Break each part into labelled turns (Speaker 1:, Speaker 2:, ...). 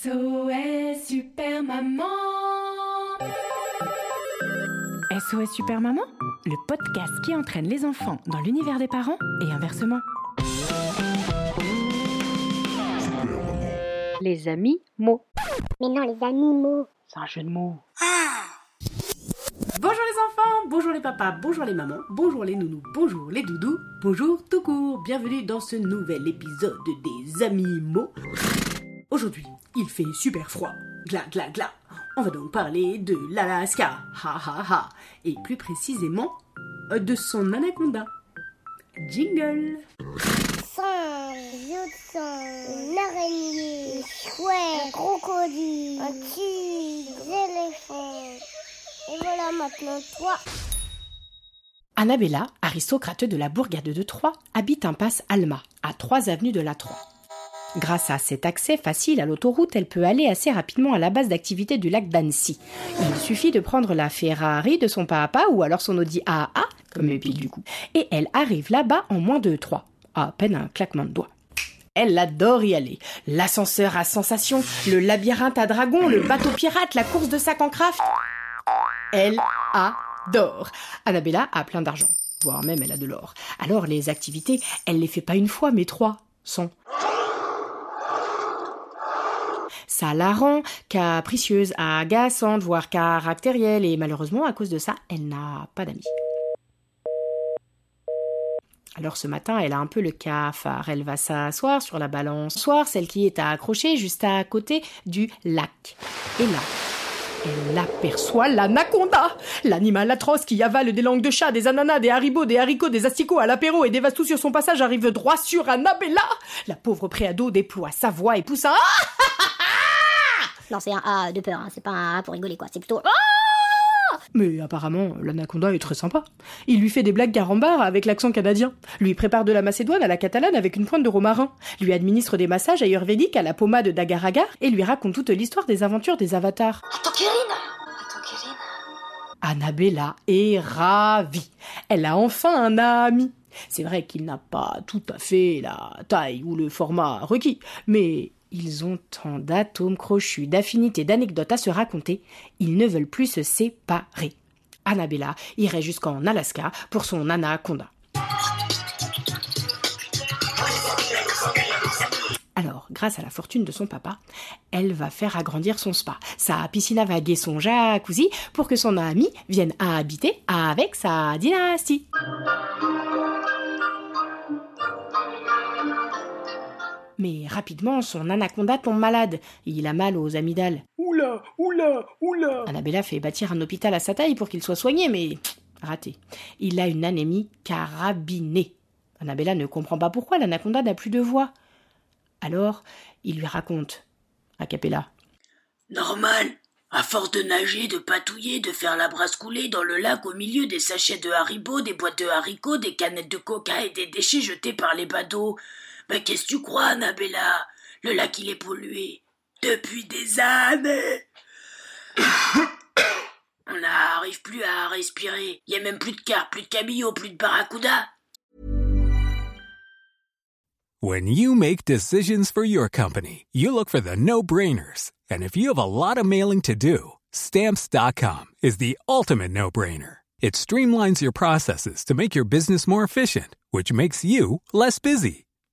Speaker 1: SOS Super Maman SOS Super Maman, le podcast qui entraîne les enfants dans l'univers des parents et inversement.
Speaker 2: Les amis mots.
Speaker 3: Mais non, les animaux.
Speaker 2: C'est un jeu de mots.
Speaker 4: Bonjour les enfants, bonjour les papas, bonjour les mamans, bonjour les nounous, bonjour les doudous, bonjour tout court, bienvenue dans ce nouvel épisode des Animaux. Aujourd'hui, il fait super froid, gla gla gla. On va donc parler de l'Alaska, ha ha ha, et plus précisément de son anaconda. Jingle
Speaker 3: de singe, une araignée, un chouette, un crocodile, un tigre, des éléphants. Et voilà maintenant toi.
Speaker 1: Annabella, aristocrate de la bourgade de Troyes, habite impasse Alma, à 3 avenues de la Troie. Grâce à cet accès facile à l'autoroute, elle peut aller assez rapidement à la base d'activité du lac d'Annecy. Il suffit de prendre la Ferrari de son papa ou alors son Audi AA, comme le pile du coup, et elle arrive là-bas en moins de 3, à peine un claquement de doigts. Elle adore y aller. L'ascenseur à sensation, le labyrinthe à dragons, le bateau pirate, la course de sac en craft. Elle adore. Annabella a plein d'argent, voire même elle a de l'or. Alors les activités, elle les fait pas une fois, mais trois, cent. Ça la rend capricieuse, agaçante, voire caractérielle, et malheureusement, à cause de ça, elle n'a pas d'amis. Alors ce matin, elle a un peu le cafard. Elle va s'asseoir sur la balançoire, celle qui est accrochée juste à côté du lac. Et là, elle aperçoit l'anaconda, l'animal atroce qui avale des langues de chat, des ananas, des haribots, des haricots, des asticots à l'apéro et dévaste tout sur son passage arrive droit sur Annabella. La pauvre préado déploie sa voix et pousse un Ah
Speaker 3: Non, c'est un A de peur, hein. c'est pas un A pour rigoler quoi, c'est plutôt.
Speaker 1: Mais apparemment, l'anaconda est très sympa. Il lui fait des blagues carambar avec l'accent canadien, lui prépare de la macédoine à la catalane avec une pointe de romarin, lui administre des massages ayurvédiques à la pommade d'agar-agar et lui raconte toute l'histoire des aventures des avatars.
Speaker 3: Attends.
Speaker 1: Annabella est ravie. Elle a enfin un ami. C'est vrai qu'il n'a pas tout à fait la taille ou le format requis, mais ils ont tant d'atomes crochus, d'affinités, d'anecdotes à se raconter, ils ne veulent plus se séparer. Annabella irait jusqu'en Alaska pour son anaconda. Alors, grâce à la fortune de son papa, elle va faire agrandir son spa, sa piscine à vagues et son jacuzzi pour que son ami vienne habiter avec sa dynastie. Rapidement, son anaconda tombe malade. Il a mal aux amygdales.
Speaker 4: Oula, oula, oula
Speaker 1: Annabella fait bâtir un hôpital à sa taille pour qu'il soit soigné, mais raté. Il a une anémie carabinée. Annabella ne comprend pas pourquoi l'anaconda n'a plus de voix. Alors, il lui raconte, a cappella.
Speaker 5: Normal. À force de nager, de patouiller, de faire la brasse couler dans le lac au milieu des sachets de haribots, des boîtes de haricots, des canettes de coca et des déchets jetés par les badauds. Mais qu'est-ce que tu crois, Annabella Le lac, il est pollué. Depuis des années On n'arrive plus à respirer. Il y a même plus de carpes, plus de cabillots, plus de barracuda.
Speaker 6: When you make decisions for your company, you look for the no-brainers. And if you have a lot of mailing to do, stamps.com is the ultimate no-brainer. It streamlines your processes to make your business more efficient, which makes you less busy.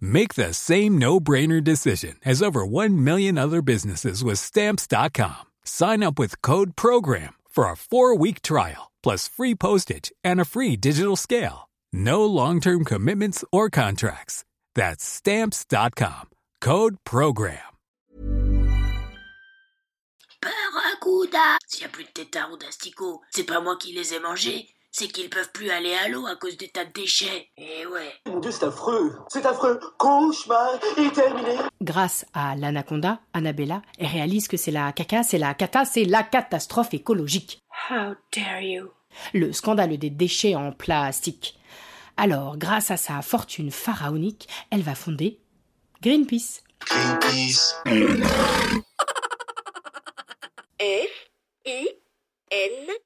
Speaker 6: Make the same no brainer decision as over 1 million other businesses with Stamps.com. Sign up with Code Program for a four week trial, plus free postage and a free digital scale. No long term commitments or contracts. That's stamps.com. Code Program.
Speaker 5: Barracuda S'il n'y a plus de têtards ou d'asticots, c'est pas moi qui les ai mangés, c'est qu'ils peuvent plus aller à l'eau à cause des tas de déchets. Eh ouais.
Speaker 7: Mon Dieu, c'est affreux. C'est affreux. Cauchemar est terminé.
Speaker 1: Grâce à l'anaconda, Annabella elle réalise que c'est la caca, c'est la cata, c'est la catastrophe écologique.
Speaker 4: How dare you?
Speaker 1: Le scandale des déchets en plastique. Alors, grâce à sa fortune pharaonique, elle va fonder Greenpeace.
Speaker 7: Greenpeace.
Speaker 8: F I N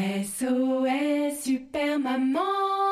Speaker 1: SOS Super Maman.